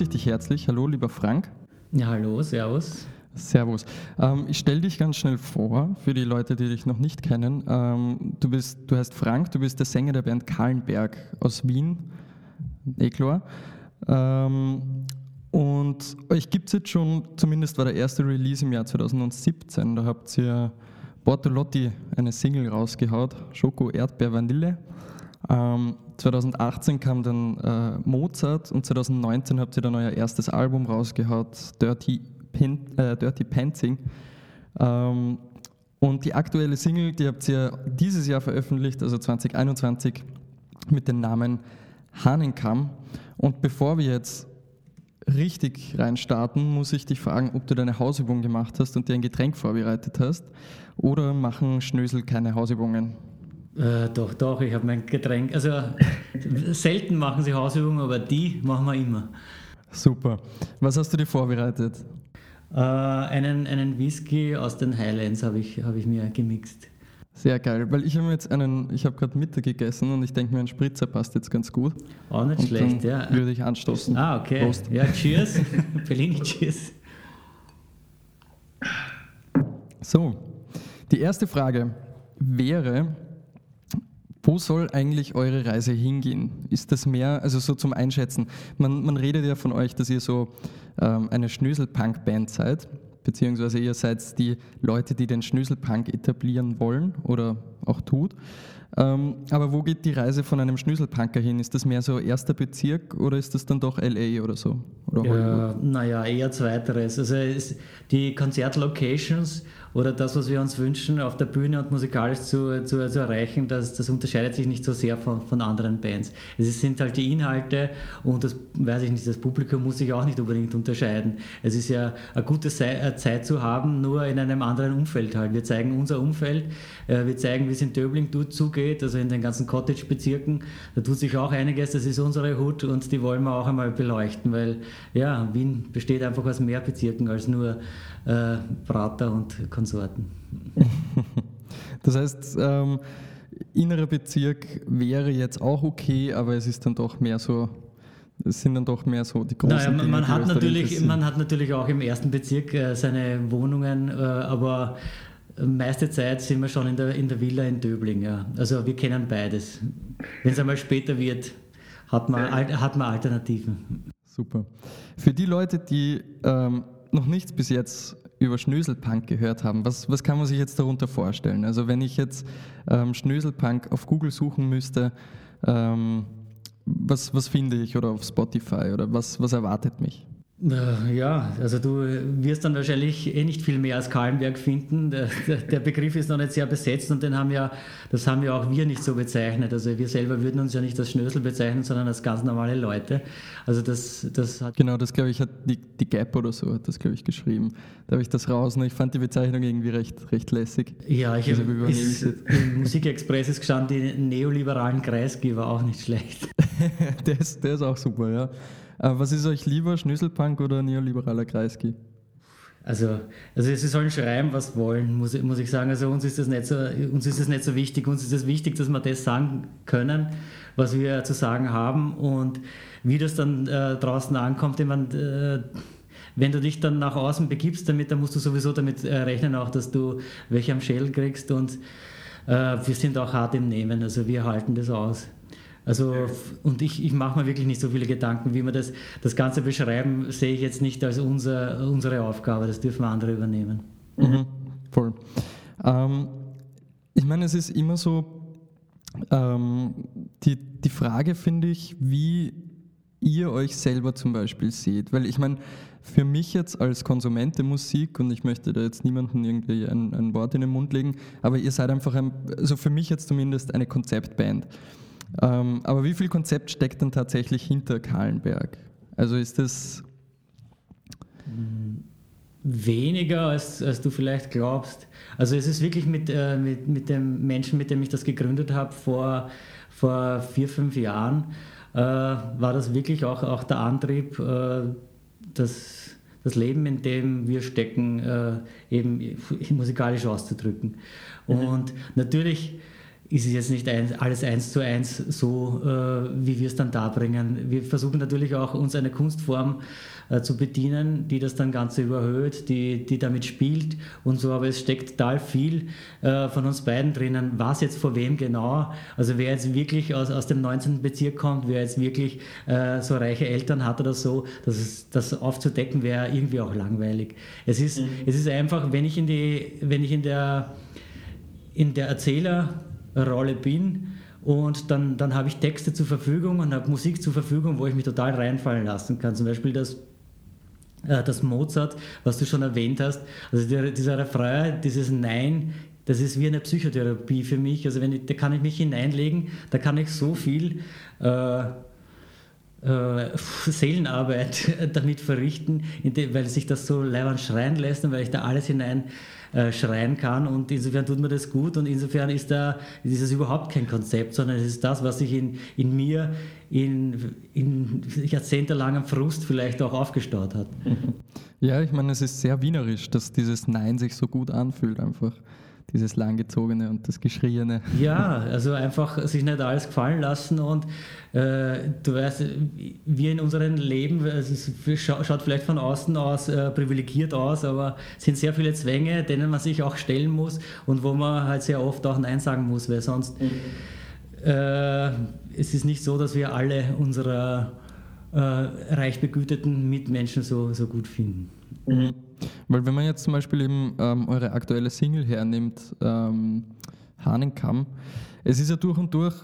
Begrüße ich dich herzlich. Hallo, lieber Frank. Ja, hallo, servus. Servus. Ähm, ich stelle dich ganz schnell vor, für die Leute, die dich noch nicht kennen. Ähm, du, bist, du heißt Frank, du bist der Sänger der Band Kahlenberg aus Wien, Eklor. Ähm, und euch gibt es jetzt schon, zumindest war der erste Release im Jahr 2017, da habt ihr Bortolotti eine Single rausgehaut, Schoko, Erdbeer, Vanille. Ähm, 2018 kam dann äh, Mozart und 2019 habt ihr dann euer erstes Album rausgehaut, Dirty, Pin, äh, Dirty Pantsing. Ähm, und die aktuelle Single, die habt ihr dieses Jahr veröffentlicht, also 2021, mit dem Namen Hahnenkamm. Und bevor wir jetzt richtig reinstarten, muss ich dich fragen, ob du deine Hausübung gemacht hast und dir ein Getränk vorbereitet hast oder machen Schnösel keine Hausübungen? Äh, doch, doch, ich habe mein Getränk. Also selten machen sie Hausübungen, aber die machen wir immer. Super. Was hast du dir vorbereitet? Äh, einen, einen Whisky aus den Highlands habe ich, hab ich mir gemixt. Sehr geil, weil ich habe jetzt einen, ich habe gerade Mittag gegessen und ich denke mir, ein Spritzer passt jetzt ganz gut. Auch nicht und schlecht, ja. Würde ich anstoßen. Ah, okay. Prost. Ja, cheers. Bellini, cheers. So, die erste Frage wäre, wo soll eigentlich eure Reise hingehen? Ist das mehr, also so zum Einschätzen? Man, man redet ja von euch, dass ihr so ähm, eine Schnösel-Punk-Band seid, beziehungsweise ihr seid die Leute, die den Schnösel-Punk etablieren wollen oder auch tut. Ähm, aber wo geht die Reise von einem Schnöselpunker hin? Ist das mehr so erster Bezirk oder ist das dann doch LA oder so? Oder ja, naja, eher zweiteres. Also die Konzertlocations oder das, was wir uns wünschen, auf der Bühne und musikalisch zu, zu, zu erreichen, das, das unterscheidet sich nicht so sehr von, von anderen Bands. Es sind halt die Inhalte und das, weiß ich nicht, das Publikum muss sich auch nicht unbedingt unterscheiden. Es ist ja eine gute äh, Zeit zu haben, nur in einem anderen Umfeld halt. Wir zeigen unser Umfeld, äh, wir zeigen, wie es in Döbling zugeht, also in den ganzen Cottage-Bezirken. Da tut sich auch einiges, das ist unsere Hut und die wollen wir auch einmal beleuchten, weil ja, Wien besteht einfach aus mehr Bezirken als nur äh, Prater und Konsorten. Das heißt, ähm, innerer Bezirk wäre jetzt auch okay, aber es ist dann doch mehr so es sind dann doch mehr so die großen naja, man, man hat natürlich, man hat natürlich auch im ersten Bezirk äh, seine Wohnungen, äh, aber meiste Zeit sind wir schon in der, in der Villa in Döbling. Ja. Also wir kennen beides. Wenn es einmal später wird, hat man, hat man Alternativen. Super. Für die Leute, die ähm, noch nichts bis jetzt über Schnöselpunk gehört haben, was, was kann man sich jetzt darunter vorstellen? Also wenn ich jetzt ähm, Schnöselpunk auf Google suchen müsste, ähm, was, was finde ich oder auf Spotify oder was, was erwartet mich? Äh, ja, also du wirst dann wahrscheinlich eh nicht viel mehr als Kahlenberg finden. Der, der, Begriff ist noch nicht sehr besetzt und den haben ja, das haben ja auch wir nicht so bezeichnet. Also wir selber würden uns ja nicht als Schnösel bezeichnen, sondern als ganz normale Leute. Also das, das hat genau, das glaube ich hat die, die Gap oder so hat das glaube ich geschrieben. Da habe ich das raus und ich fand die Bezeichnung irgendwie recht, recht lässig. Ja, ich also, habe im Musikexpress ist gestanden, die neoliberalen Kreisgeber auch nicht schlecht. der, ist, der ist auch super, ja. Äh, was ist euch lieber, Schnüsselpunk oder neoliberaler Kreisky? Also, also sie sollen schreiben, was wollen, muss, muss ich sagen. Also uns ist, das nicht so, uns ist das nicht so wichtig. Uns ist es das wichtig, dass wir das sagen können, was wir zu sagen haben. Und wie das dann äh, draußen ankommt, ich meine, äh, wenn du dich dann nach außen begibst damit, dann musst du sowieso damit äh, rechnen, auch, dass du welche am Schädel kriegst. Und äh, wir sind auch hart im Nehmen, also wir halten das aus. Also, und ich, ich mache mir wirklich nicht so viele Gedanken, wie wir das, das Ganze beschreiben, sehe ich jetzt nicht als unser, unsere Aufgabe. Das dürfen andere übernehmen. Mhm, voll. Ähm, ich meine, es ist immer so, ähm, die, die Frage finde ich, wie ihr euch selber zum Beispiel seht. Weil ich meine, für mich jetzt als Konsument der Musik, und ich möchte da jetzt niemandem irgendwie ein, ein Wort in den Mund legen, aber ihr seid einfach, ein, also für mich jetzt zumindest eine Konzeptband. Ähm, aber wie viel Konzept steckt dann tatsächlich hinter Kahlenberg? Also ist das. Weniger, als, als du vielleicht glaubst. Also es ist wirklich mit, äh, mit, mit dem Menschen, mit dem ich das gegründet habe, vor, vor vier, fünf Jahren, äh, war das wirklich auch, auch der Antrieb, äh, das, das Leben, in dem wir stecken, äh, eben musikalisch auszudrücken. Mhm. Und natürlich ist es jetzt nicht alles eins zu eins so, äh, wie wir es dann darbringen. Wir versuchen natürlich auch, uns eine Kunstform äh, zu bedienen, die das dann Ganze überhöht, die, die damit spielt und so, aber es steckt total viel äh, von uns beiden drinnen, was jetzt vor wem genau, also wer jetzt wirklich aus, aus dem 19. Bezirk kommt, wer jetzt wirklich so reiche Eltern hat oder so, das, ist, das aufzudecken wäre irgendwie auch langweilig. Es ist, mhm. es ist einfach, wenn ich in, die, wenn ich in der, in der Erzähler Rolle bin. Und dann, dann habe ich Texte zur Verfügung und habe Musik zur Verfügung, wo ich mich total reinfallen lassen kann. Zum Beispiel das, äh, das Mozart, was du schon erwähnt hast. Also dieser Refrain, dieses Nein, das ist wie eine Psychotherapie für mich. Also wenn ich, da kann ich mich hineinlegen, da kann ich so viel äh, äh, Seelenarbeit damit verrichten, weil sich das so leibend schreien lässt und weil ich da alles hinein äh, schreien kann und insofern tut mir das gut und insofern ist, da, ist das überhaupt kein Konzept, sondern es ist das, was sich in, in mir in, in jahrzehntelangem Frust vielleicht auch aufgestaut hat. Ja, ich meine, es ist sehr wienerisch, dass dieses Nein sich so gut anfühlt einfach dieses langgezogene und das Geschriene. Ja, also einfach sich nicht alles gefallen lassen und äh, du weißt, wir in unserem Leben, es schaut vielleicht von außen aus äh, privilegiert aus, aber es sind sehr viele Zwänge, denen man sich auch stellen muss und wo man halt sehr oft auch Nein sagen muss, weil sonst mhm. äh, es ist nicht so, dass wir alle unserer äh, reich begüteten Mitmenschen so, so gut finden. Mhm. Weil wenn man jetzt zum Beispiel eben ähm, eure aktuelle Single hernimmt, ähm, Hahnenkamm, es ist ja durch und durch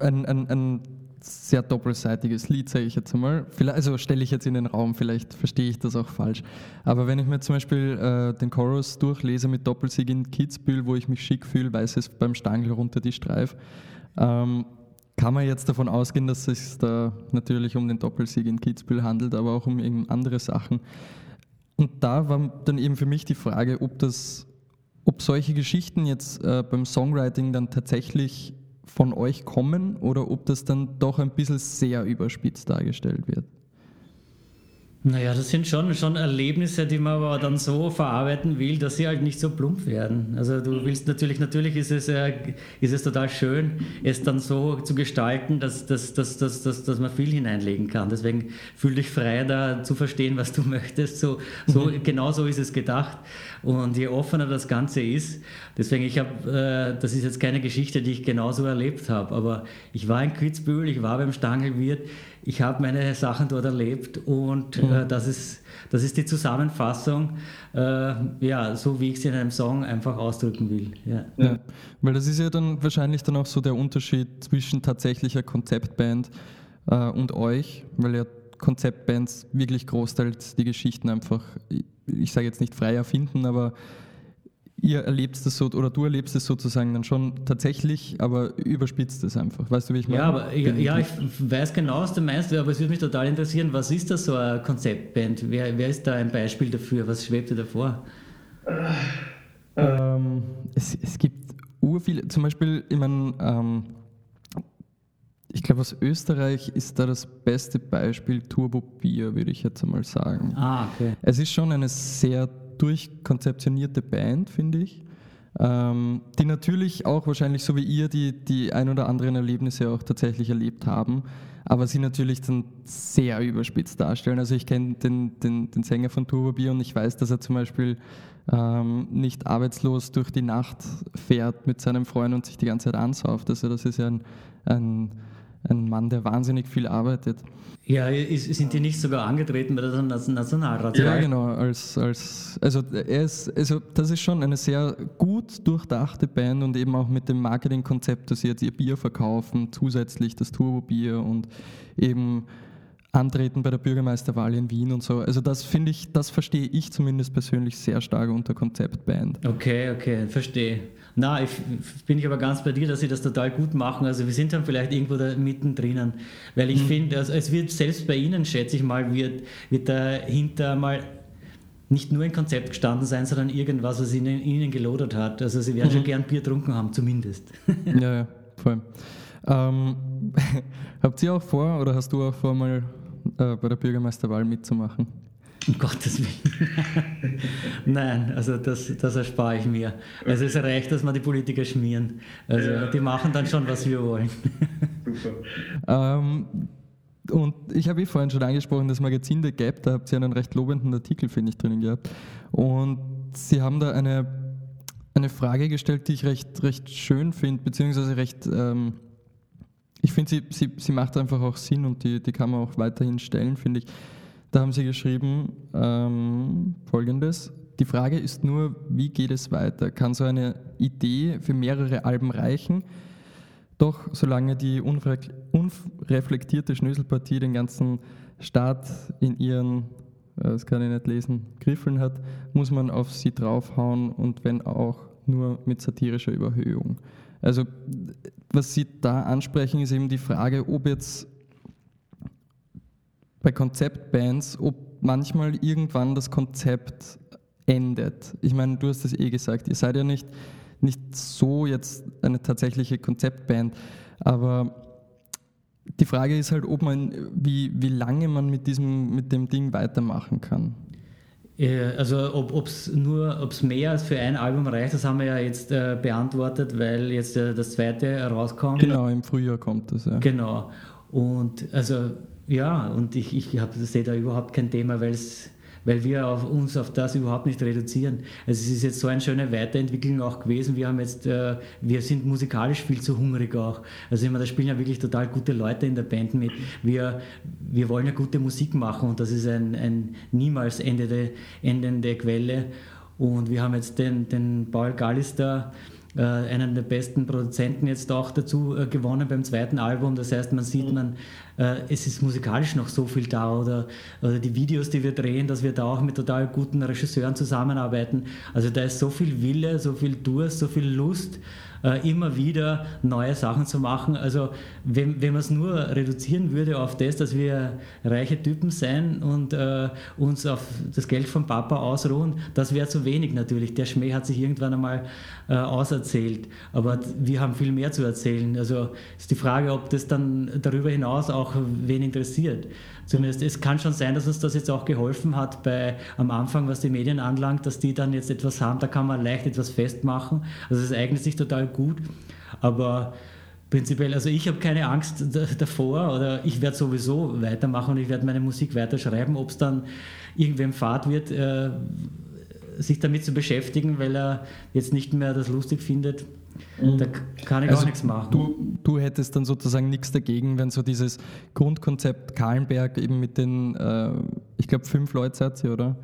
ein, ein, ein sehr doppelseitiges Lied, sage ich jetzt einmal. Also stelle ich jetzt in den Raum, vielleicht verstehe ich das auch falsch. Aber wenn ich mir zum Beispiel äh, den Chorus durchlese mit Doppelsieg in Kitzbühel, wo ich mich schick fühle, weiß es beim Stangl runter die Streif, ähm, kann man jetzt davon ausgehen, dass es da natürlich um den Doppelsieg in Kitzbühel handelt, aber auch um andere Sachen. Und da war dann eben für mich die Frage, ob das, ob solche Geschichten jetzt äh, beim Songwriting dann tatsächlich von euch kommen oder ob das dann doch ein bisschen sehr überspitzt dargestellt wird. Naja, das sind schon, schon Erlebnisse, die man aber dann so verarbeiten will, dass sie halt nicht so plump werden. Also du willst natürlich, natürlich ist es, äh, ist es total schön, es dann so zu gestalten, dass, dass, dass, dass, dass, dass man viel hineinlegen kann. Deswegen fühl dich frei, da zu verstehen, was du möchtest. So, so, mhm. Genau so ist es gedacht. Und je offener das Ganze ist, deswegen, ich habe, äh, das ist jetzt keine Geschichte, die ich genauso erlebt habe, aber ich war in Kitzbühel, ich war beim Stangelwirt, ich habe meine Sachen dort erlebt und äh, mhm. das, ist, das ist die Zusammenfassung, äh, ja, so wie ich es in einem Song einfach ausdrücken will. Ja. ja. Weil das ist ja dann wahrscheinlich dann auch so der Unterschied zwischen tatsächlicher Konzeptband äh, und euch, weil ja Konzeptbands wirklich großteils die Geschichten einfach, ich sage jetzt nicht frei erfinden, aber ihr erlebt das so oder du erlebst es sozusagen dann schon tatsächlich, aber überspitzt es einfach. Weißt du, wie ich meine? Ja, aber, ja, ja, ich weiß genau, was du meinst, aber es würde mich total interessieren, was ist das so eine Konzeptband? Wer, wer ist da ein Beispiel dafür? Was schwebt dir davor? Ähm, es, es gibt urviele, zum Beispiel, ich meine, ähm, ich glaube, aus Österreich ist da das beste Beispiel Turbo Bier, würde ich jetzt einmal sagen. Ah, okay. Es ist schon eine sehr durchkonzeptionierte Band, finde ich. Ähm, die natürlich auch wahrscheinlich so wie ihr die, die ein oder anderen Erlebnisse auch tatsächlich erlebt haben, aber sie natürlich dann sehr überspitzt darstellen. Also ich kenne den, den, den Sänger von Turbo Bier und ich weiß, dass er zum Beispiel ähm, nicht arbeitslos durch die Nacht fährt mit seinem Freund und sich die ganze Zeit ansauft. Also das ist ja ein, ein ein Mann, der wahnsinnig viel arbeitet. Ja, sind die nicht sogar angetreten bei der Nationalrat? Ja, genau. Als, als, also, er ist, also das ist schon eine sehr gut durchdachte Band und eben auch mit dem Marketingkonzept, dass sie jetzt ihr Bier verkaufen, zusätzlich das Turbo-Bier und eben antreten bei der Bürgermeisterwahl in Wien und so. Also das finde ich, das verstehe ich zumindest persönlich sehr stark unter Konzeptband. Okay, okay, verstehe. Na, ich, bin ich aber ganz bei dir, dass sie das total gut machen. Also wir sind dann vielleicht irgendwo da mittendrin. Weil ich mhm. finde, also es wird selbst bei Ihnen, schätze ich mal, wird, wird dahinter mal nicht nur ein Konzept gestanden sein, sondern irgendwas, was ihnen, ihnen gelodert hat. Also sie werden mhm. schon gern Bier getrunken haben, zumindest. Ja, ja, voll. Ähm, habt ihr auch vor oder hast du auch vor, mal äh, bei der Bürgermeisterwahl mitzumachen? Um Gottes Willen. Nein, also das, das erspare ich mir. Also es reicht, dass wir die Politiker schmieren. Also ja. die machen dann schon, was wir wollen. Super. Ähm, und ich habe eh vorhin schon angesprochen, das Magazin The Gap, da habt ihr einen recht lobenden Artikel, finde ich, drinnen gehabt. Und Sie haben da eine, eine Frage gestellt, die ich recht, recht schön finde, beziehungsweise recht, ähm, ich finde, sie, sie, sie macht einfach auch Sinn und die, die kann man auch weiterhin stellen, finde ich. Da haben Sie geschrieben ähm, Folgendes. Die Frage ist nur, wie geht es weiter? Kann so eine Idee für mehrere Alben reichen? Doch solange die unreflektierte Schnöselpartie den ganzen Staat in ihren, äh, das kann ich nicht lesen, Griffeln hat, muss man auf sie draufhauen und wenn auch nur mit satirischer Überhöhung. Also was Sie da ansprechen, ist eben die Frage, ob jetzt bei Konzeptbands, ob manchmal irgendwann das Konzept endet. Ich meine, du hast es eh gesagt, ihr seid ja nicht nicht so jetzt eine tatsächliche Konzeptband, aber die Frage ist halt, ob man, wie, wie lange man mit, diesem, mit dem Ding weitermachen kann. Also ob es nur, ob es mehr als für ein Album reicht, das haben wir ja jetzt äh, beantwortet, weil jetzt äh, das zweite rauskommt. Genau, im Frühjahr kommt das, ja. Genau. Und also ja, und ich, ich sehe da überhaupt kein Thema, weil es weil wir auf uns auf das überhaupt nicht reduzieren. Also es ist jetzt so eine schöne Weiterentwicklung auch gewesen. Wir haben jetzt, äh, wir sind musikalisch viel zu hungrig auch. Also immer, da spielen ja wirklich total gute Leute in der Band mit. Wir, wir wollen ja gute Musik machen und das ist ein, ein niemals endende, endende Quelle. Und wir haben jetzt den, den Paul Gallister, äh, einen der besten Produzenten jetzt auch dazu äh, gewonnen beim zweiten Album. Das heißt, man sieht, man, äh, es ist musikalisch noch so viel da oder, oder die Videos, die wir drehen, dass wir da auch mit total guten Regisseuren zusammenarbeiten. Also da ist so viel Wille, so viel Durst, so viel Lust äh, immer wieder neue Sachen zu machen. Also wenn, wenn man es nur reduzieren würde auf das, dass wir reiche Typen sein und äh, uns auf das Geld vom Papa ausruhen, das wäre zu wenig natürlich. Der Schmäh hat sich irgendwann einmal äh, auserzählt. Aber wir haben viel mehr zu erzählen. Also ist die Frage, ob das dann darüber hinaus auch wen interessiert. Zumindest es kann schon sein, dass uns das jetzt auch geholfen hat bei am Anfang, was die Medien anlangt, dass die dann jetzt etwas haben, da kann man leicht etwas festmachen. Also es eignet sich total gut. Aber prinzipiell, also ich habe keine Angst davor oder ich werde sowieso weitermachen und ich werde meine Musik weiterschreiben, ob es dann irgendwem fad wird, äh, sich damit zu beschäftigen, weil er jetzt nicht mehr das lustig findet. Mhm. Da kann ich also auch nichts machen. Du, du, hättest dann sozusagen nichts dagegen, wenn so dieses Grundkonzept Kahlenberg eben mit den, äh, ich glaube, fünf Leute seid ihr, oder?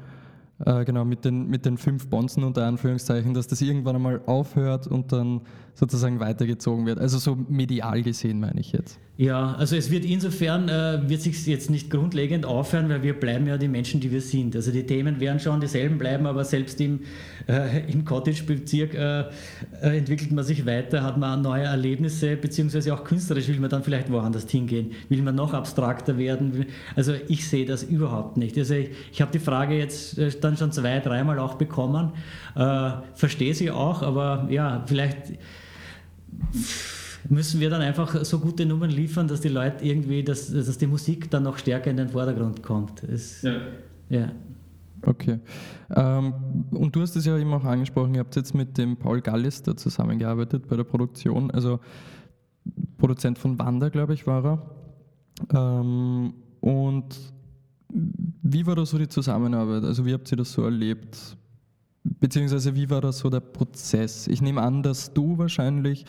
Äh, genau, mit den, mit den fünf Bonzen unter Anführungszeichen, dass das irgendwann einmal aufhört und dann sozusagen weitergezogen wird. Also so medial gesehen meine ich jetzt. Ja, also es wird insofern, äh, wird sich jetzt nicht grundlegend aufhören, weil wir bleiben ja die Menschen, die wir sind. Also die Themen werden schon dieselben bleiben, aber selbst im, äh, im Cottage-Bezirk äh, äh, entwickelt man sich weiter, hat man neue Erlebnisse, beziehungsweise auch künstlerisch will man dann vielleicht woanders hingehen, will man noch abstrakter werden. Also ich sehe das überhaupt nicht. Also ich, ich habe die Frage jetzt äh, dann schon zwei, dreimal auch bekommen, äh, verstehe sie auch, aber ja, vielleicht müssen wir dann einfach so gute Nummern liefern, dass die Leute irgendwie, dass, dass die Musik dann noch stärker in den Vordergrund kommt. Es, ja. ja. Okay. Ähm, und du hast es ja eben auch angesprochen, ihr habt jetzt mit dem Paul Gallister zusammengearbeitet bei der Produktion, also Produzent von Wanda, glaube ich, war er. Ähm, und wie war da so die Zusammenarbeit? Also wie habt ihr das so erlebt? Beziehungsweise wie war da so der Prozess? Ich nehme an, dass du wahrscheinlich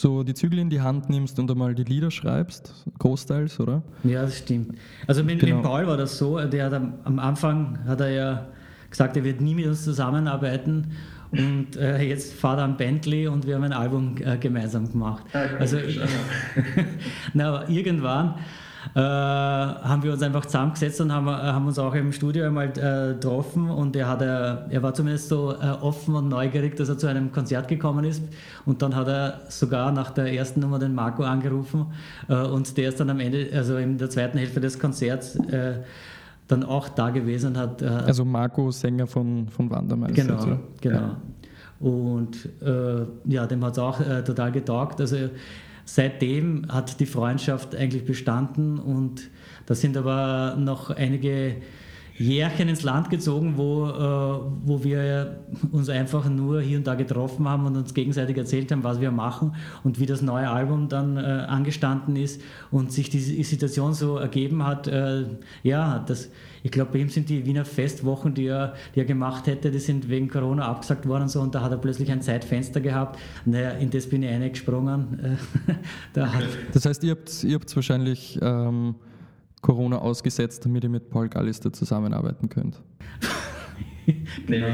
so die Zügel in die Hand nimmst und einmal die Lieder schreibst, großteils, oder? Ja, das stimmt. Also mit, genau. mit Paul war das so, der hat am, am, Anfang hat er ja gesagt, er wird nie mit uns zusammenarbeiten und äh, jetzt fahrt er am Bentley und wir haben ein Album äh, gemeinsam gemacht. Ja, also ich, na, irgendwann äh, haben wir uns einfach zusammengesetzt und haben, äh, haben uns auch im Studio einmal äh, getroffen und er, hat, äh, er war zumindest so äh, offen und neugierig, dass er zu einem Konzert gekommen ist und dann hat er sogar nach der ersten Nummer den Marco angerufen und der ist dann am Ende, also in der zweiten Hälfte des Konzerts dann auch da gewesen und hat... also Marco, Sänger von, von Wandermeister. Genau, genau. Ja. Und ja, dem hat es auch total getaugt. Also seitdem hat die Freundschaft eigentlich bestanden und da sind aber noch einige Jährchen ins Land gezogen, wo, äh, wo wir uns einfach nur hier und da getroffen haben und uns gegenseitig erzählt haben, was wir machen und wie das neue Album dann äh, angestanden ist und sich die Situation so ergeben hat. Äh, ja, das, ich glaube, bei ihm sind die Wiener Festwochen, die er, die er gemacht hätte, die sind wegen Corona abgesagt worden und so und da hat er plötzlich ein Zeitfenster gehabt. Naja, in das bin ich reingesprungen. das heißt, ihr habt, habt wahrscheinlich ähm, Corona ausgesetzt, damit ihr mit Paul Gallister zusammenarbeiten könnt. genau,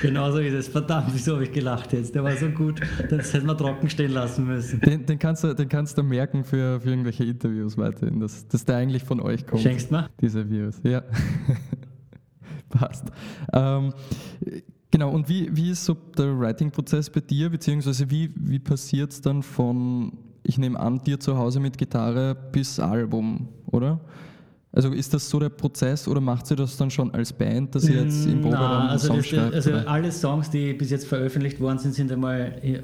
genau so ist es. Verdammt, wieso habe ich gelacht jetzt? Der war so gut, das hätten wir trocken stehen lassen müssen. Den, den, kannst, du, den kannst du merken für, für irgendwelche Interviews weiterhin, dass, dass der eigentlich von euch kommt. Schenkst du mir? Dieser Virus, ja. Passt. Ähm, genau, und wie, wie ist so der Writing-Prozess bei dir, beziehungsweise wie, wie passiert es dann von, ich nehme an, dir zu Hause mit Gitarre bis Album, oder? Also ist das so der Prozess oder macht sie das dann schon als Band, dass ihr jetzt im mm, Proberaum also Songs schreibt? Also oder? alle Songs, die bis jetzt veröffentlicht worden sind, sind einmal äh,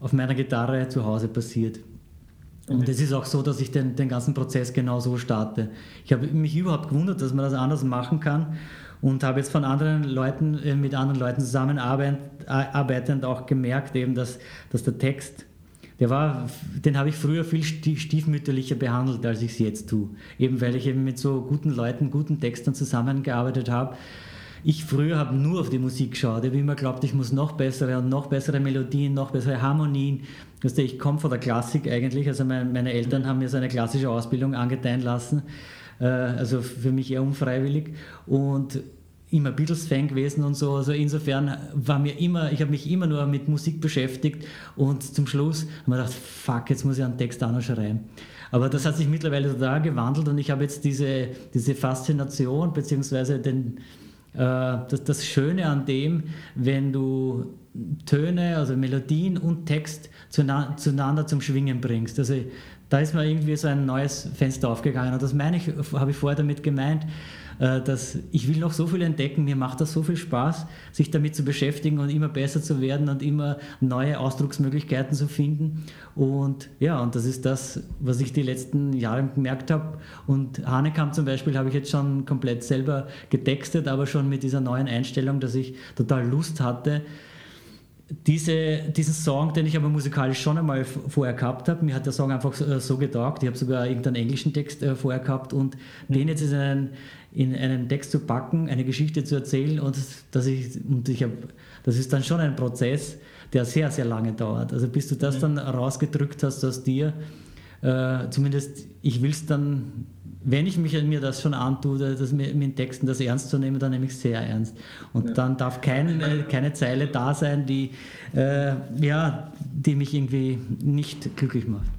auf meiner Gitarre zu Hause passiert. Und es ist auch so, dass ich den, den ganzen Prozess genau so starte. Ich habe mich überhaupt gewundert, dass man das anders machen kann und habe jetzt von anderen Leuten, äh, mit anderen Leuten zusammenarbeitend auch gemerkt, eben, dass, dass der Text der war, den habe ich früher viel stiefmütterlicher behandelt, als ich es jetzt tue. Eben weil ich eben mit so guten Leuten, guten Textern zusammengearbeitet habe. Ich früher habe nur auf die Musik geschaut. Ich habe immer geglaubt, ich muss noch bessere und noch bessere Melodien, noch bessere Harmonien. Ich komme von der Klassik eigentlich. Also meine Eltern haben mir so eine klassische Ausbildung angedeihen lassen. Äh, also für mich eher unfreiwillig. Und immer Beatles-Fan gewesen und so. Also insofern war mir immer, ich habe mich immer nur mit Musik beschäftigt und zum Schluss habe ich mir gedacht, fuck, jetzt muss ich einen Text auch noch schreiben. Aber das hat sich mittlerweile total gewandelt und ich habe jetzt diese, diese Faszination beziehungsweise den, äh, das, das Schöne an dem, wenn du Töne, also Melodien und Text zueinander zum Schwingen bringst. Also da ist mir irgendwie so ein neues Fenster aufgegangen und das meine ich, habe ich vorher damit gemeint, dass ich will noch so viel entdecken, mir macht das so viel Spaß, sich damit zu beschäftigen und immer besser zu werden und immer neue Ausdrucksmöglichkeiten zu finden. Und ja, und das ist das, was ich die letzten Jahre gemerkt habe. Und Hanekam zum Beispiel habe ich jetzt schon komplett selber getextet, aber schon mit dieser neuen Einstellung, dass ich total Lust hatte, diese, diesen Song, den ich aber musikalisch schon einmal vorher gehabt habe, mir hat der Song einfach so, äh, so getaugt, ich habe sogar irgendeinen englischen Text äh, vorher gehabt und den jetzt in einen, in einen Text zu packen, eine Geschichte zu erzählen und, dass ich, und ich hab, das ist dann schon ein Prozess, der sehr, sehr lange dauert. Also bis du das mhm. dann rausgedrückt hast aus dir, äh, zumindest ich will es dann wenn ich mich, mir das schon antue, das mit, mit Texten das ernst zu nehmen, dann nehme ich es sehr ernst. Und ja. dann darf kein, äh, keine Zeile da sein, die, äh, ja, die mich irgendwie nicht glücklich macht.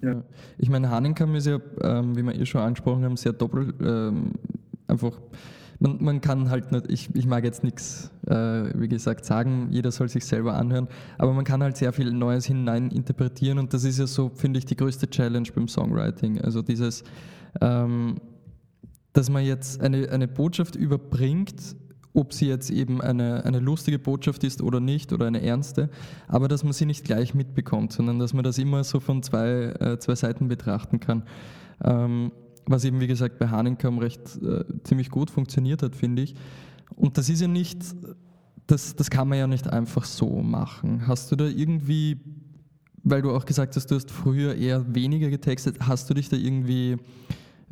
Ja. Ich meine, Hanenkam ist ja, ähm, wie wir eh schon angesprochen haben, sehr doppelt, ähm, einfach man, man, kann halt nicht, ich, ich mag jetzt nichts, äh, wie gesagt, sagen, jeder soll sich selber anhören, aber man kann halt sehr viel Neues hinein interpretieren und das ist ja so, finde ich, die größte Challenge beim Songwriting. Also dieses, ähm, dass man jetzt eine, eine Botschaft überbringt, ob sie jetzt eben eine, eine lustige Botschaft ist oder nicht oder eine ernste, aber dass man sie nicht gleich mitbekommt, sondern dass man das immer so von zwei, äh, zwei Seiten betrachten kann. Ähm, was eben, wie gesagt, bei Hanenkam recht äh, ziemlich gut funktioniert hat, finde ich. Und das ist ja nicht, das, das kann man ja nicht einfach so machen. Hast du da irgendwie weil du auch gesagt hast, du hast früher eher weniger getextet, hast du dich da irgendwie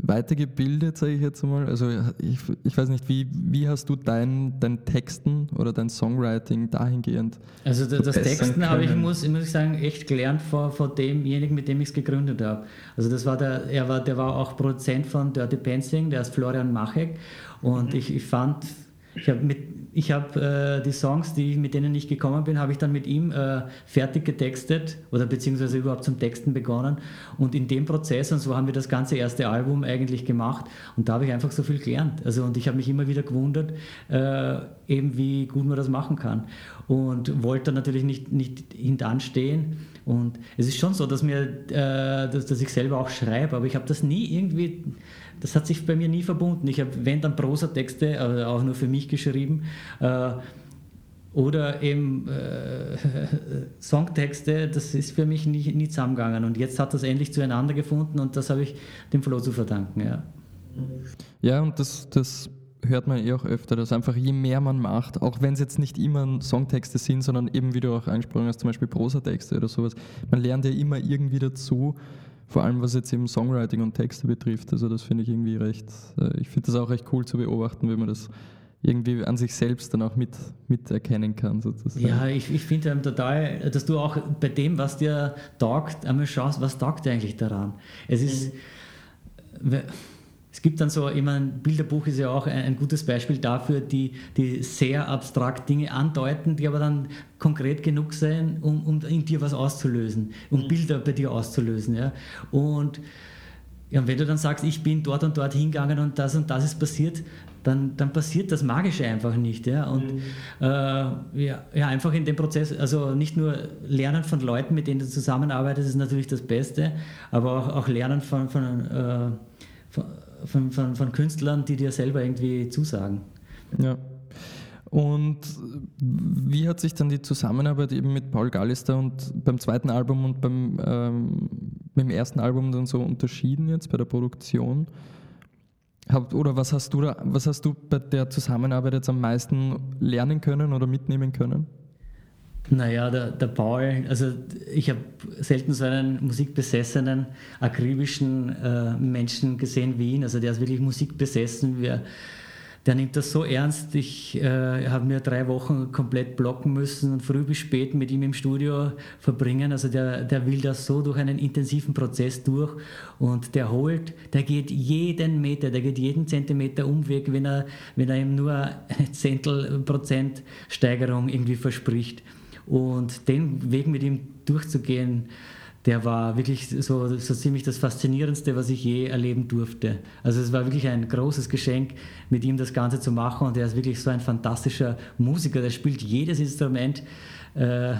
weitergebildet, sage ich jetzt mal? Also ich, ich weiß nicht, wie, wie hast du dein, dein Texten oder dein Songwriting dahingehend? Also das Texten habe ich, muss, muss ich sagen, echt gelernt vor, vor demjenigen, mit dem ich es gegründet habe. Also das war der, er war, der war auch Produzent von Dirty Penciling, der ist Florian Machek und mhm. ich, ich fand, ich habe mit ich habe äh, die Songs, die, mit denen ich gekommen bin, habe ich dann mit ihm äh, fertig getextet oder beziehungsweise überhaupt zum Texten begonnen. Und in dem Prozess, und so haben wir das ganze erste Album eigentlich gemacht, und da habe ich einfach so viel gelernt. Also, und ich habe mich immer wieder gewundert, äh, eben wie gut man das machen kann. Und wollte natürlich nicht, nicht hintanstehen. Und es ist schon so, dass, mir, äh, dass, dass ich selber auch schreibe, aber ich habe das nie irgendwie das hat sich bei mir nie verbunden. Ich habe, wenn dann Prosatexte, äh, auch nur für mich geschrieben, äh, oder eben äh, Songtexte, das ist für mich nie, nie zusammengegangen. Und jetzt hat das endlich zueinander gefunden und das habe ich dem Flo zu verdanken. Ja, ja und das, das hört man eh auch öfter, dass einfach je mehr man macht, auch wenn es jetzt nicht immer Songtexte sind, sondern eben, wie du auch angesprochen hast, zum Beispiel Prosatexte oder sowas, man lernt ja immer irgendwie dazu, vor allem was jetzt eben Songwriting und Texte betrifft. Also das finde ich irgendwie recht, äh, ich finde das auch recht cool zu beobachten, wenn man das irgendwie an sich selbst dann auch mit, mit erkennen kann. Sozusagen. Ja, ich, ich finde total, dass du auch bei dem, was dir taugt, einmal schaust, was taugt dir eigentlich daran. Es ist, mhm. Es gibt dann so, immer ein Bilderbuch ist ja auch ein, ein, gutes Beispiel dafür, die, die sehr abstrakt Dinge andeuten, die aber dann konkret genug sein, um, um in dir was auszulösen, um mhm. Bilder bei dir auszulösen. Ja? Und ja, und wenn du dann sagst, ich bin dort und dort hingegangen und das und das ist passiert, dann, dann passiert das Magische einfach nicht. Ja? Und mhm. äh, ja, ja, einfach in dem Prozess, also nicht nur Lernen von Leuten, mit denen du zusammenarbeitest, ist natürlich das Beste, aber auch, auch Lernen von, von, äh, von, von, von, Künstlern, die dir selber irgendwie zusagen. Ja. Und wie hat sich dann die Zusammenarbeit eben mit Paul Gallister und beim zweiten Album und beim ähm, dem ersten Album dann so unterschieden jetzt bei der Produktion? oder was hast du da, was hast du bei der Zusammenarbeit jetzt am meisten lernen können oder mitnehmen können? Naja, der, der Paul, also ich habe selten so einen musikbesessenen, akribischen äh, Menschen gesehen wie ihn. Also der ist wirklich musikbesessen. Wir, der nimmt das so ernst. Ich äh, habe mir drei Wochen komplett blocken müssen und früh bis spät mit ihm im Studio verbringen. Also der, der will das so durch einen intensiven Prozess durch und der holt, der geht jeden Meter, der geht jeden Zentimeter Umweg, wenn er, wenn er ihm nur eine Zehntel Steigerung irgendwie verspricht. Und den Weg mit ihm durchzugehen, der war wirklich so, so ziemlich das Faszinierendste, was ich je erleben durfte. Also es war wirklich ein großes Geschenk, mit ihm das Ganze zu machen und er ist wirklich so ein fantastischer Musiker, der spielt jedes Instrument äh,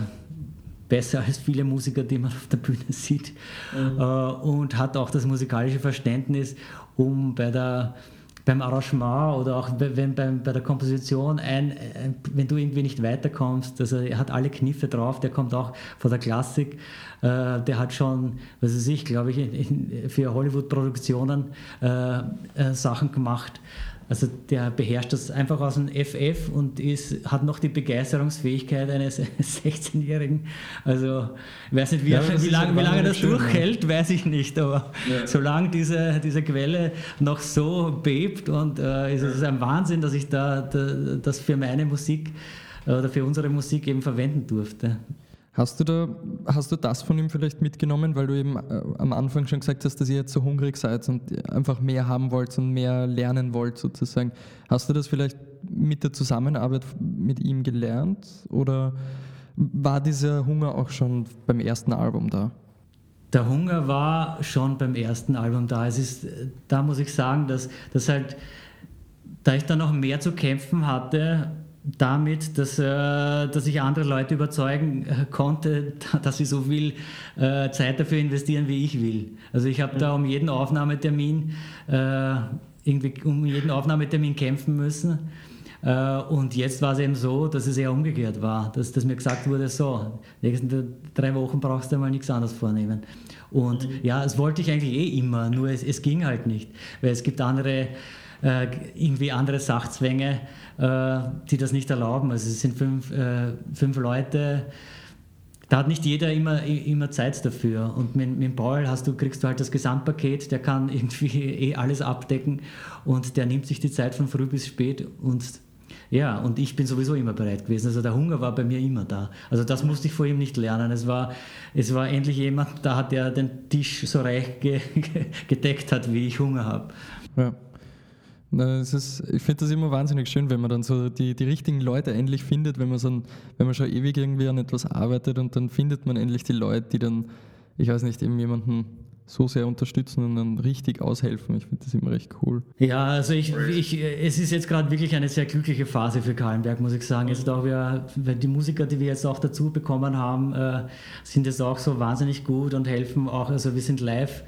besser als viele Musiker, die man auf der Bühne sieht mhm. äh, und hat auch das musikalische Verständnis, um bei der beim Arrangement oder auch wenn beim, bei der Komposition ein, wenn du irgendwie nicht weiterkommst, also er hat alle Kniffe drauf, der kommt auch von der Klassik, äh, der hat schon, was weiß ich, glaube ich, in, in, für Hollywood-Produktionen äh, äh, Sachen gemacht. Also der beherrscht das einfach aus dem FF und ist, hat noch die Begeisterungsfähigkeit eines 16-Jährigen. Also ich weiß nicht, wie, ja, wie, lang, wie lange das schön, durchhält, ja. weiß ich nicht. Aber ja. solange diese, diese Quelle noch so bebt und äh, ist es ein Wahnsinn, dass ich da, da das für meine Musik äh, oder für unsere Musik eben verwenden durfte. Hast du, da, hast du das von ihm vielleicht mitgenommen, weil du eben äh, am Anfang schon gesagt hast, dass ihr jetzt so hungrig seid und einfach mehr haben wollt und mehr lernen wollt sozusagen. Hast du das vielleicht mit der Zusammenarbeit mit ihm gelernt oder war dieser Hunger auch schon beim ersten Album da? Der Hunger war schon beim ersten Album da. Es ist, da muss ich sagen, dass, dass halt, da ich da noch mehr zu kämpfen hatte, damit, dass, äh, dass ich andere Leute überzeugen äh, konnte, dass sie so viel äh, Zeit dafür investieren, wie ich will. Also ich habe da um jeden Aufnahmetermin irgendwie um jeden Aufnahmetermin kämpfen müssen. Und jetzt war es eben so, dass es eher umgekehrt war, dass, dass mir gesagt wurde, so, nächsten drei Wochen brauchst du mal nichts anderes vornehmen. Und mhm. ja, das wollte ich eigentlich eh immer, nur es, es ging halt nicht, weil es gibt andere äh, irgendwie andere Sachzwänge, äh, die das nicht erlauben. Also es sind fünf, äh, fünf Leute, da hat nicht jeder immer, immer Zeit dafür. Und mit, mit Paul hast du, kriegst du halt das Gesamtpaket, der kann irgendwie eh alles abdecken und der nimmt sich die Zeit von früh bis spät und ja, und ich bin sowieso immer bereit gewesen. Also der Hunger war bei mir immer da. Also das musste ich vor ihm nicht lernen. Es war, es war endlich jemand, da der den Tisch so reich ge gedeckt hat, wie ich Hunger habe. Ja. Na, ist, ich finde das immer wahnsinnig schön, wenn man dann so die, die richtigen Leute endlich findet, wenn man, so wenn man schon ewig irgendwie an etwas arbeitet und dann findet man endlich die Leute, die dann, ich weiß nicht, eben jemanden so sehr unterstützen und dann richtig aushelfen. Ich finde das immer recht cool. Ja, also ich, ich, es ist jetzt gerade wirklich eine sehr glückliche Phase für Kahlenberg, muss ich sagen. Jetzt auch wir, die Musiker, die wir jetzt auch dazu bekommen haben, äh, sind jetzt auch so wahnsinnig gut und helfen auch, also wir sind live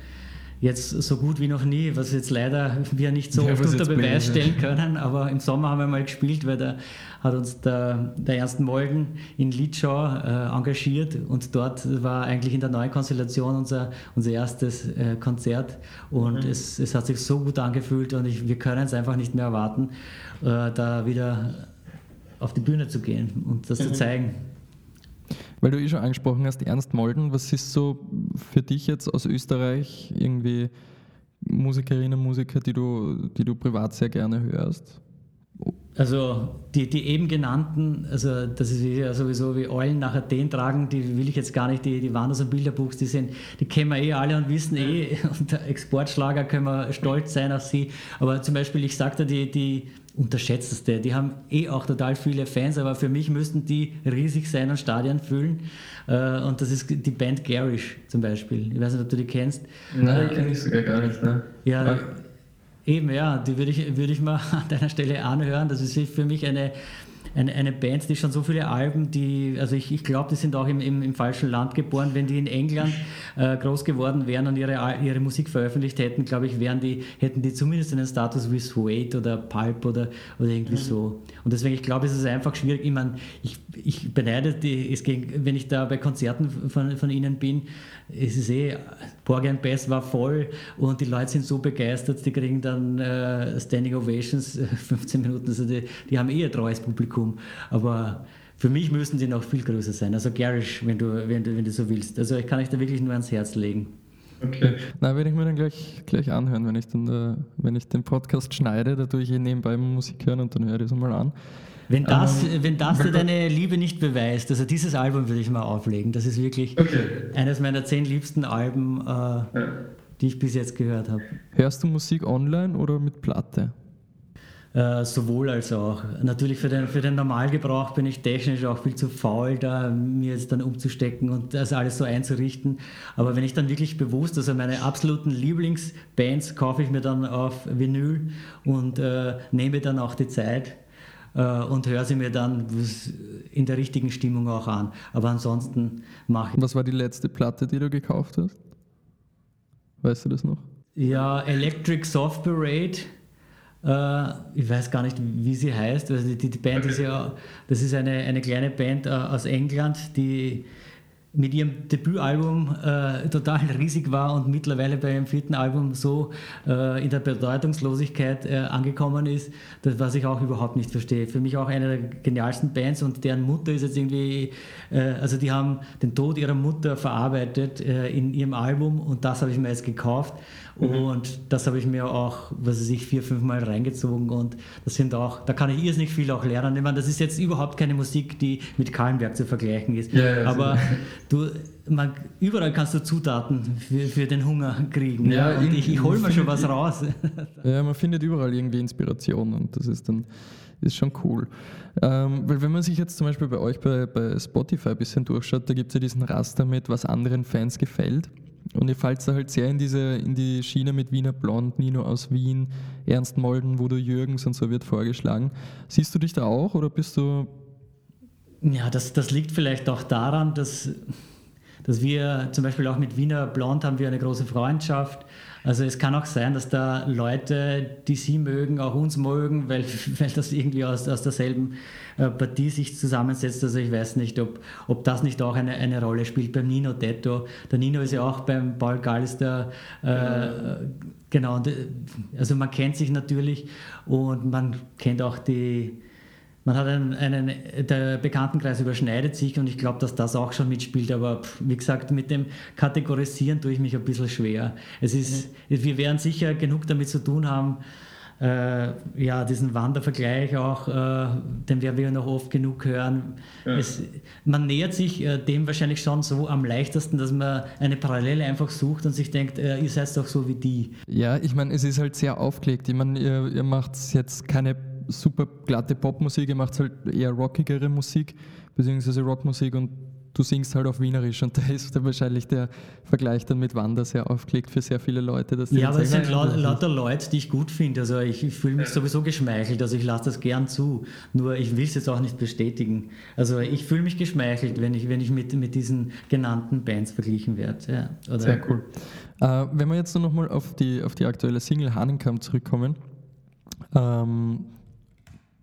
jetzt so gut wie noch nie, was jetzt leider wir nicht so ja, oft unter Beweis stellen können, aber im Sommer haben wir mal gespielt, weil da hat uns der, der Ernst Molden in Litschau äh, engagiert und dort war eigentlich in der neuen Konstellation unser, unser erstes äh, Konzert und mhm. es, es hat sich so gut angefühlt und ich, wir können es einfach nicht mehr erwarten, äh, da wieder auf die Bühne zu gehen und das mhm. zu zeigen. Weil du eh schon angesprochen hast, Ernst Molden, was ist so für dich jetzt aus Österreich irgendwie Musikerinnen, Musiker, die du, die du privat sehr gerne hörst? Also die, die eben genannten, also das ist ja sowieso wie Eulen nach Athen tragen, die will ich jetzt gar nicht, die, die waren aus dem Bilderbuch, die sind, die kennen wir eh alle und wissen eh, und Exportschlager können wir stolz sein auf sie. Aber zum Beispiel, ich sagte, die, die unterschätzteste. Die haben eh auch total viele Fans, aber für mich müssten die riesig sein und Stadien füllen. Äh, und das ist die Band Garish zum Beispiel. Ich weiß nicht, ob du die kennst. Nein, die kenne ich sogar gar nicht. Ne? Ja, eben, ja, die würde ich, würd ich mal an deiner Stelle anhören. Das ist für mich eine eine, eine Band, die schon so viele Alben, die, also ich, ich glaube, die sind auch im, im, im, falschen Land geboren. Wenn die in England äh, groß geworden wären und ihre, ihre Musik veröffentlicht hätten, glaube ich, wären die, hätten die zumindest einen Status wie Suede oder Pulp oder, oder irgendwie mhm. so. Und deswegen, ich glaube, es ist einfach schwierig. Ich meine, ich, ich beneide die, es ging, wenn ich da bei Konzerten von, von ihnen bin, es ist eh, Borgen Bass war voll und die Leute sind so begeistert, die kriegen dann äh, Standing Ovations, 15 Minuten, also die, die haben eh ein treues Publikum. Aber für mich müssen die noch viel größer sein. Also Garish, wenn du, wenn du, wenn du so willst. Also ich kann euch da wirklich nur ans Herz legen. Okay. Na, werde ich mir dann gleich, gleich anhören, wenn ich, dann da, wenn ich den Podcast schneide, da tue ich eh nebenbei Musik hören und dann höre ich das mal an. Wenn das, ähm, wenn das dir deine Liebe nicht beweist, also dieses Album würde ich mal auflegen. Das ist wirklich okay. eines meiner zehn liebsten Alben, äh, ja. die ich bis jetzt gehört habe. Hörst du Musik online oder mit Platte? Äh, sowohl als auch. Natürlich für den, für den Normalgebrauch bin ich technisch auch viel zu faul, da mir jetzt dann umzustecken und das alles so einzurichten. Aber wenn ich dann wirklich bewusst, also meine absoluten Lieblingsbands kaufe ich mir dann auf Vinyl und äh, nehme dann auch die Zeit äh, und höre sie mir dann in der richtigen Stimmung auch an. Aber ansonsten mache ich. Was war die letzte Platte, die du gekauft hast? Weißt du das noch? Ja, Electric Soft Parade. Äh, ich weiß gar nicht, wie sie heißt. Also die, die Band ist ja, das ist eine, eine kleine Band äh, aus England, die mit ihrem Debütalbum äh, total riesig war und mittlerweile bei ihrem vierten Album so äh, in der Bedeutungslosigkeit äh, angekommen ist, das, was ich auch überhaupt nicht verstehe. Für mich auch eine der genialsten Bands und deren Mutter ist jetzt irgendwie, äh, also die haben den Tod ihrer Mutter verarbeitet in ihrem Album und das habe ich mir jetzt gekauft mhm. und das habe ich mir auch, was weiß ich, vier, fünf Mal reingezogen und das sind auch, da kann ich irrsinnig viel auch lernen. Ich meine, das ist jetzt überhaupt keine Musik, die mit Kahlenberg zu vergleichen ist, ja, ja, aber du, man, überall kannst du Zutaten für, für den Hunger kriegen. Ja, ja? ich, ich hole mir schon was raus. Ja, man findet überall irgendwie Inspiration und das ist dann ist schon cool. Ähm, weil wenn man sich jetzt zum Beispiel bei euch bei, bei Spotify ein bisschen durchschaut, da gibt es ja diesen Raster mit, was anderen Fans gefällt. Und ihr fallt da halt sehr in diese in die Schiene mit Wiener Blond, Nino aus Wien, Ernst Molden, Wudo Jürgens und so wird vorgeschlagen. Siehst du dich da auch oder bist du ja, das, das liegt vielleicht auch daran, dass, dass wir zum Beispiel auch mit Wiener Blond haben wir eine große Freundschaft. Also es kann auch sein, dass da Leute, die sie mögen, auch uns mögen, weil, weil das irgendwie aus, aus derselben äh, Partie sich zusammensetzt. Also ich weiß nicht, ob, ob das nicht auch eine, eine Rolle spielt beim Nino Detto. Der Nino ist ja auch beim Paul Gallister, äh, ja. genau, also man kennt sich natürlich und man kennt auch die man hat einen, einen, der Bekanntenkreis überschneidet sich und ich glaube, dass das auch schon mitspielt, aber pff, wie gesagt, mit dem Kategorisieren tue ich mich ein bisschen schwer. Es ist, mhm. Wir werden sicher genug damit zu tun haben, äh, ja, diesen Wandervergleich auch, äh, den werden wir noch oft genug hören. Ja. Es, man nähert sich äh, dem wahrscheinlich schon so am leichtesten, dass man eine Parallele einfach sucht und sich denkt, äh, ihr seid doch so wie die. Ja, ich meine, es ist halt sehr aufgelegt. Ich meine, ihr, ihr macht jetzt keine super glatte Popmusik, ihr macht halt eher rockigere Musik, beziehungsweise Rockmusik und du singst halt auf Wienerisch und da ist dann wahrscheinlich der Vergleich dann mit Wander sehr aufgelegt für sehr viele Leute. Dass ja, aber es sind laut, lauter Leute, die ich gut finde. Also ich, ich fühle mich sowieso geschmeichelt, also ich lasse das gern zu. Nur ich will es jetzt auch nicht bestätigen. Also ich fühle mich geschmeichelt, wenn ich, wenn ich mit, mit diesen genannten Bands verglichen werde. Ja, sehr cool. Äh, wenn wir jetzt nochmal auf die, auf die aktuelle Single Hahnenkamp zurückkommen, ähm,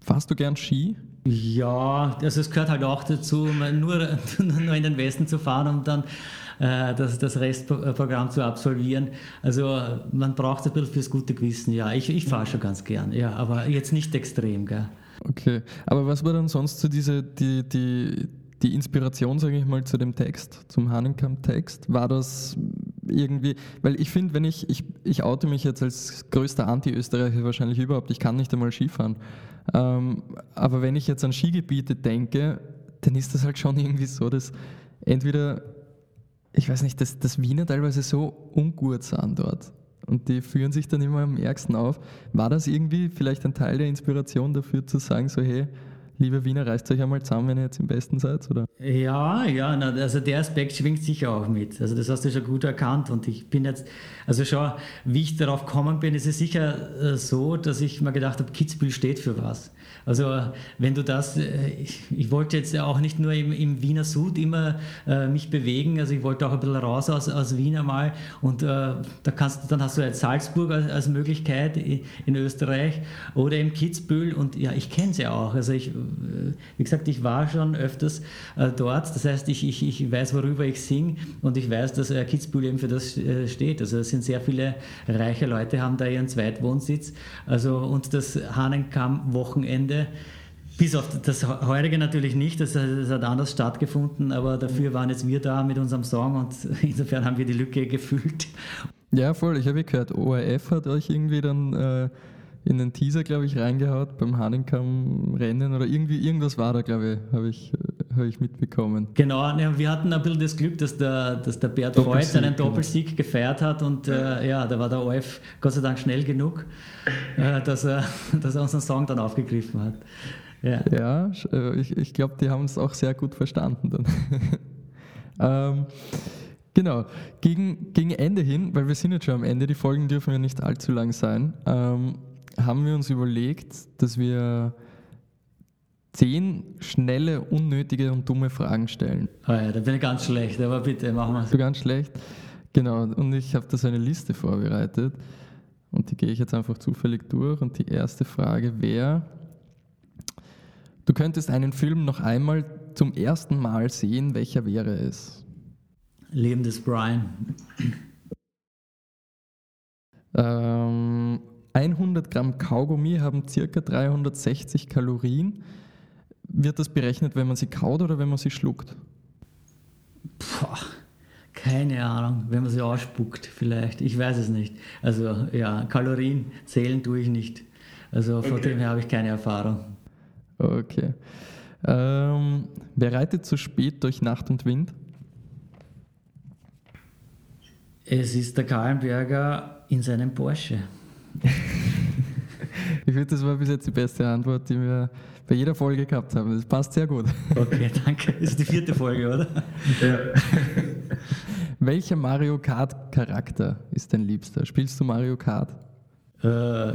fahrst du gern Ski? Ja, also es gehört halt auch dazu, nur, nur in den Westen zu fahren und dann äh, das, das Restprogramm zu absolvieren. Also man braucht ein bisschen fürs gute Gewissen, ja. Ich, ich fahre schon ganz gern, ja, aber jetzt nicht extrem, gell. Okay, aber was war dann sonst so diese, die, die, die Inspiration, sage ich mal, zu dem Text, zum Hahnenkamp-Text? War das irgendwie, weil ich finde, wenn ich, ich, ich oute mich jetzt als größter Anti-Österreicher wahrscheinlich überhaupt, ich kann nicht einmal Skifahren. Ähm, aber wenn ich jetzt an Skigebiete denke, dann ist das halt schon irgendwie so, dass entweder, ich weiß nicht, dass, dass Wiener teilweise so ungut sind dort. Und die führen sich dann immer am ärgsten auf. War das irgendwie vielleicht ein Teil der Inspiration dafür zu sagen, so hey, liebe Wiener, reißt euch einmal zusammen, wenn ihr jetzt im Besten seid, oder? Ja, ja, also der Aspekt schwingt sicher auch mit. Also das hast du schon gut erkannt und ich bin jetzt, also schau, wie ich darauf gekommen bin, ist es sicher äh, so, dass ich mir gedacht habe, Kitzbühel steht für was. Also wenn du das, äh, ich, ich wollte jetzt auch nicht nur im, im Wiener Sud immer äh, mich bewegen, also ich wollte auch ein bisschen raus aus, aus Wien einmal und äh, da kannst, dann hast du halt Salzburg als, als Möglichkeit in Österreich oder im Kitzbühel und ja, ich kenne sie ja auch. Also ich, äh, wie gesagt, ich war schon öfters äh, dort, das heißt, ich, ich, ich weiß, worüber ich singe und ich weiß, dass äh, Kitzbühel eben für das äh, steht. Also es sind sehr viele reiche Leute, haben da ihren Zweitwohnsitz. Also und das Hahnenkamm-Wochenende bis auf das heutige natürlich nicht, das, das, hat anders stattgefunden, aber dafür waren jetzt wir da mit unserem Song und insofern haben wir die Lücke gefüllt. Ja, voll. Ich habe gehört, ORF hat euch irgendwie dann äh, in den Teaser, glaube ich, reingehaut beim Hahnenkamm-Rennen oder irgendwie irgendwas war da, glaube ich, habe ich, hab ich mitbekommen. Genau, wir hatten ein bisschen das Glück, dass der, dass der Bert Voigt seinen genau. Doppelsieg gefeiert hat und äh, ja, da war der OF Gott sei Dank schnell genug, äh, dass, er, dass er unseren Song dann aufgegriffen hat. Ja, ja äh, ich, ich glaube, die haben es auch sehr gut verstanden dann. ähm, Genau, gegen, gegen Ende hin, weil wir sind jetzt schon am Ende, die Folgen dürfen ja nicht allzu lang sein, ähm, haben wir uns überlegt, dass wir zehn schnelle, unnötige und dumme Fragen stellen. Oh ja, da bin ich ganz schlecht, aber bitte, machen wir es. Ganz schlecht? Genau, und ich habe da so eine Liste vorbereitet und die gehe ich jetzt einfach zufällig durch. Und die erste Frage wäre, du könntest einen Film noch einmal zum ersten Mal sehen, welcher wäre es? Leben des Brian. 100 Gramm Kaugummi haben circa 360 Kalorien. Wird das berechnet, wenn man sie kaut oder wenn man sie schluckt? Puh, keine Ahnung, wenn man sie ausspuckt vielleicht. Ich weiß es nicht. Also ja, Kalorien zählen tue ich nicht. Also von okay. dem her habe ich keine Erfahrung. Okay. Ähm, wer reitet zu spät durch Nacht und Wind? Es ist der Kahlenberger in seinem Porsche. ich finde, das war bis jetzt die beste Antwort, die wir bei jeder Folge gehabt haben. Das passt sehr gut. Okay, danke. Das ist die vierte Folge, oder? Ja. Welcher Mario Kart-Charakter ist dein Liebster? Spielst du Mario Kart? Äh,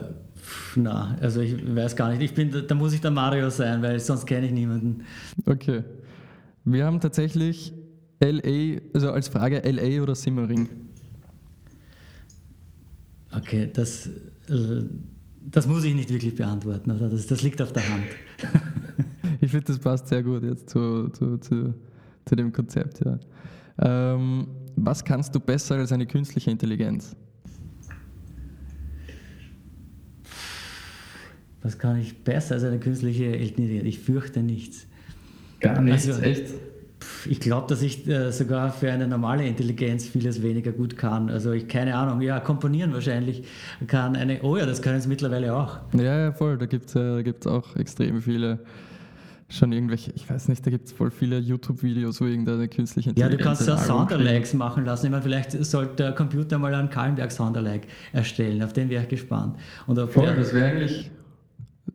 na, also ich weiß gar nicht. Ich bin, da muss ich der Mario sein, weil sonst kenne ich niemanden. Okay. Wir haben tatsächlich LA, also als Frage LA oder Simmering. Okay, das, das muss ich nicht wirklich beantworten. Also das, das liegt auf der Hand. ich finde, das passt sehr gut jetzt zu, zu, zu, zu dem Konzept. Ja. Ähm, was kannst du besser als eine künstliche Intelligenz? Was kann ich besser als eine künstliche Intelligenz? Ich fürchte nichts. Gar nichts, also, echt? Ich glaube, dass ich äh, sogar für eine normale Intelligenz vieles weniger gut kann. Also ich keine Ahnung, ja, komponieren wahrscheinlich kann eine, oh ja, das können sie mittlerweile auch. Ja, ja voll, da gibt es äh, auch extrem viele schon irgendwelche, ich weiß nicht, da gibt es voll viele YouTube-Videos, wo irgendeine künstliche Intelligenz. Ja, du kannst ja Soundalikes machen lassen. Ich meine, vielleicht sollte der Computer mal einen Kallenberg Soundalike erstellen, auf den wäre ich gespannt. Und voll, das wäre eigentlich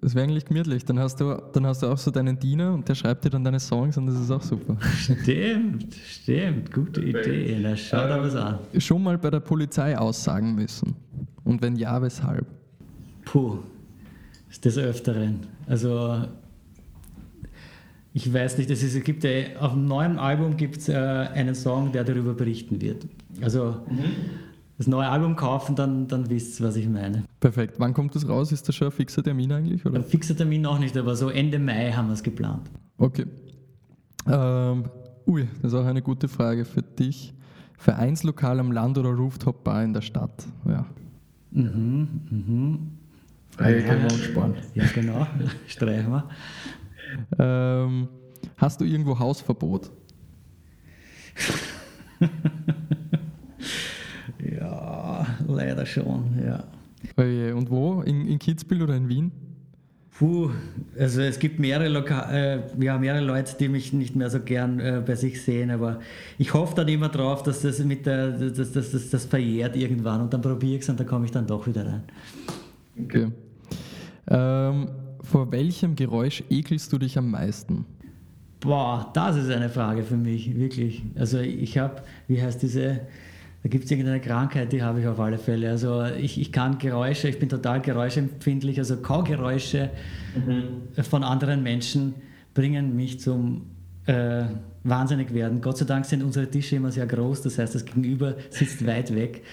Das wäre eigentlich gemütlich. Dann hast, du, dann hast du auch so deinen Diener und der schreibt dir dann deine Songs und das ist auch super. Stimmt, stimmt. Gute Idee. Na, schau da was an. Schon mal bei der Polizei aussagen müssen. Und wenn ja, weshalb? Puh, ist des Öfteren. Also, ich weiß nicht, es gibt ja, auf dem neuen Album gibt es äh, einen Song, der darüber berichten wird. Also, mhm. Das neue Album kaufen, dann, dann wisst ihr, was ich meine. Perfekt. Wann kommt das raus? Ist das schon ein fixer Termin eigentlich? Oder? Ein fixer Termin noch nicht, aber so Ende Mai haben wir es geplant. Okay. Ähm, ui, das ist auch eine gute Frage für dich. Vereinslokal am Land oder Rooftop-Bar in der Stadt? Ja. Mhm, mhm. Wir uns sparen. Ja, genau. Streichen wir. Ähm, hast du irgendwo Hausverbot? leider schon, ja. Und wo? In, in Kitzbühel oder in Wien? Puh, also es gibt mehrere, Loka äh, ja, mehrere Leute, die mich nicht mehr so gern äh, bei sich sehen, aber ich hoffe dann immer drauf, dass das mit der, dass, dass, dass das verjährt irgendwann und dann probiere ich es und dann komme ich dann doch wieder rein. Okay. Ähm, vor welchem Geräusch ekelst du dich am meisten? Boah, das ist eine Frage für mich, wirklich. Also ich habe, wie heißt diese, da gibt es irgendeine Krankheit, die habe ich auf alle Fälle. Also ich, ich kann Geräusche, ich bin total geräuschempfindlich, also Kaugeräusche mhm. von anderen Menschen bringen mich zum äh, wahnsinnig werden. Gott sei Dank sind unsere Tische immer sehr groß, das heißt, das Gegenüber sitzt weit weg.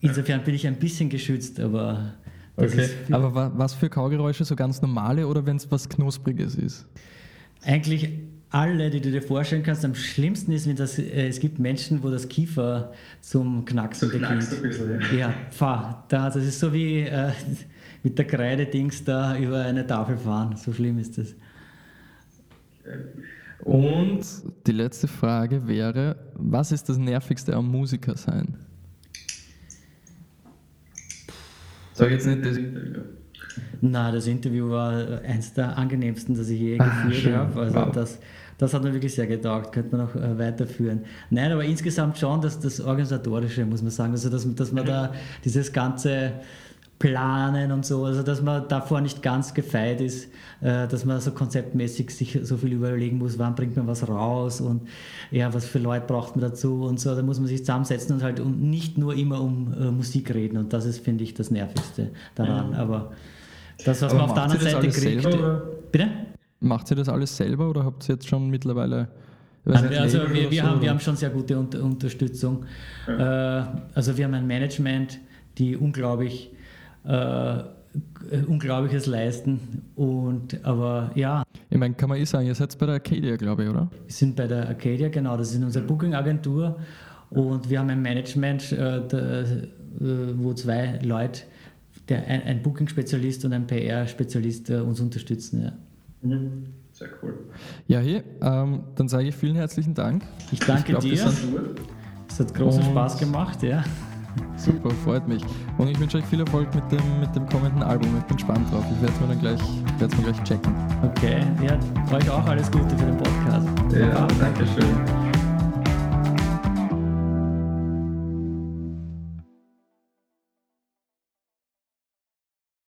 Insofern bin ich ein bisschen geschützt, aber Okay. Aber was für Kaugeräusche? So ganz normale oder wenn es was Knuspriges ist? Eigentlich alle, die du dir vorstellen kannst. Am schlimmsten ist, wenn das, äh, es gibt Menschen, wo das Kiefer zum Knacksen beginnt. Ja, ja fahr. Da, das ist so wie äh, mit der Kreide-Dings da über eine Tafel fahren. So schlimm ist das. Und die letzte Frage wäre, was ist das Nervigste am Musiker sein? Sag jetzt nicht das Nein, das Interview war eines der angenehmsten, das ich je ah, geführt habe. Also wow. das, das hat mir wirklich sehr getaugt, könnte man noch äh, weiterführen. Nein, aber insgesamt schon das, das Organisatorische, muss man sagen. Also, dass, dass man da dieses ganze Planen und so, also dass man davor nicht ganz gefeit ist, äh, dass man so konzeptmäßig sich so viel überlegen muss, wann bringt man was raus und ja, was für Leute braucht man dazu und so, da muss man sich zusammensetzen und halt um, nicht nur immer um äh, Musik reden und das ist, finde ich, das Nervigste daran. Ja. Aber das, was Aber man auf der anderen Seite kriegt. Selber, bitte? Macht ihr das alles selber oder habt ihr jetzt schon mittlerweile also, also wir, wir, haben, wir haben schon sehr gute Unter Unterstützung. Ja. Äh, also wir haben ein Management, die unglaublich äh, Unglaubliches leisten. Und, aber ja. Ich meine, kann man eh sagen, ihr seid bei der Arcadia, glaube ich, oder? Wir sind bei der Arcadia, genau. Das ist unsere Booking-Agentur. Und wir haben ein Management, äh, der, äh, wo zwei Leute, der, ein, ein Booking-Spezialist und ein PR-Spezialist äh, uns unterstützen. Ja. Mhm. Sehr cool. Ja, hier, ähm, dann sage ich vielen herzlichen Dank. Ich danke ich glaub, dir. Es hat großen Spaß gemacht, ja. Super, freut mich. Und ich wünsche euch viel Erfolg mit dem, mit dem kommenden Album. Ich bin gespannt drauf. Ich werde es mir dann gleich, werde mir gleich checken. Okay, ja, euch auch alles Gute für den Podcast. Ja, danke schön.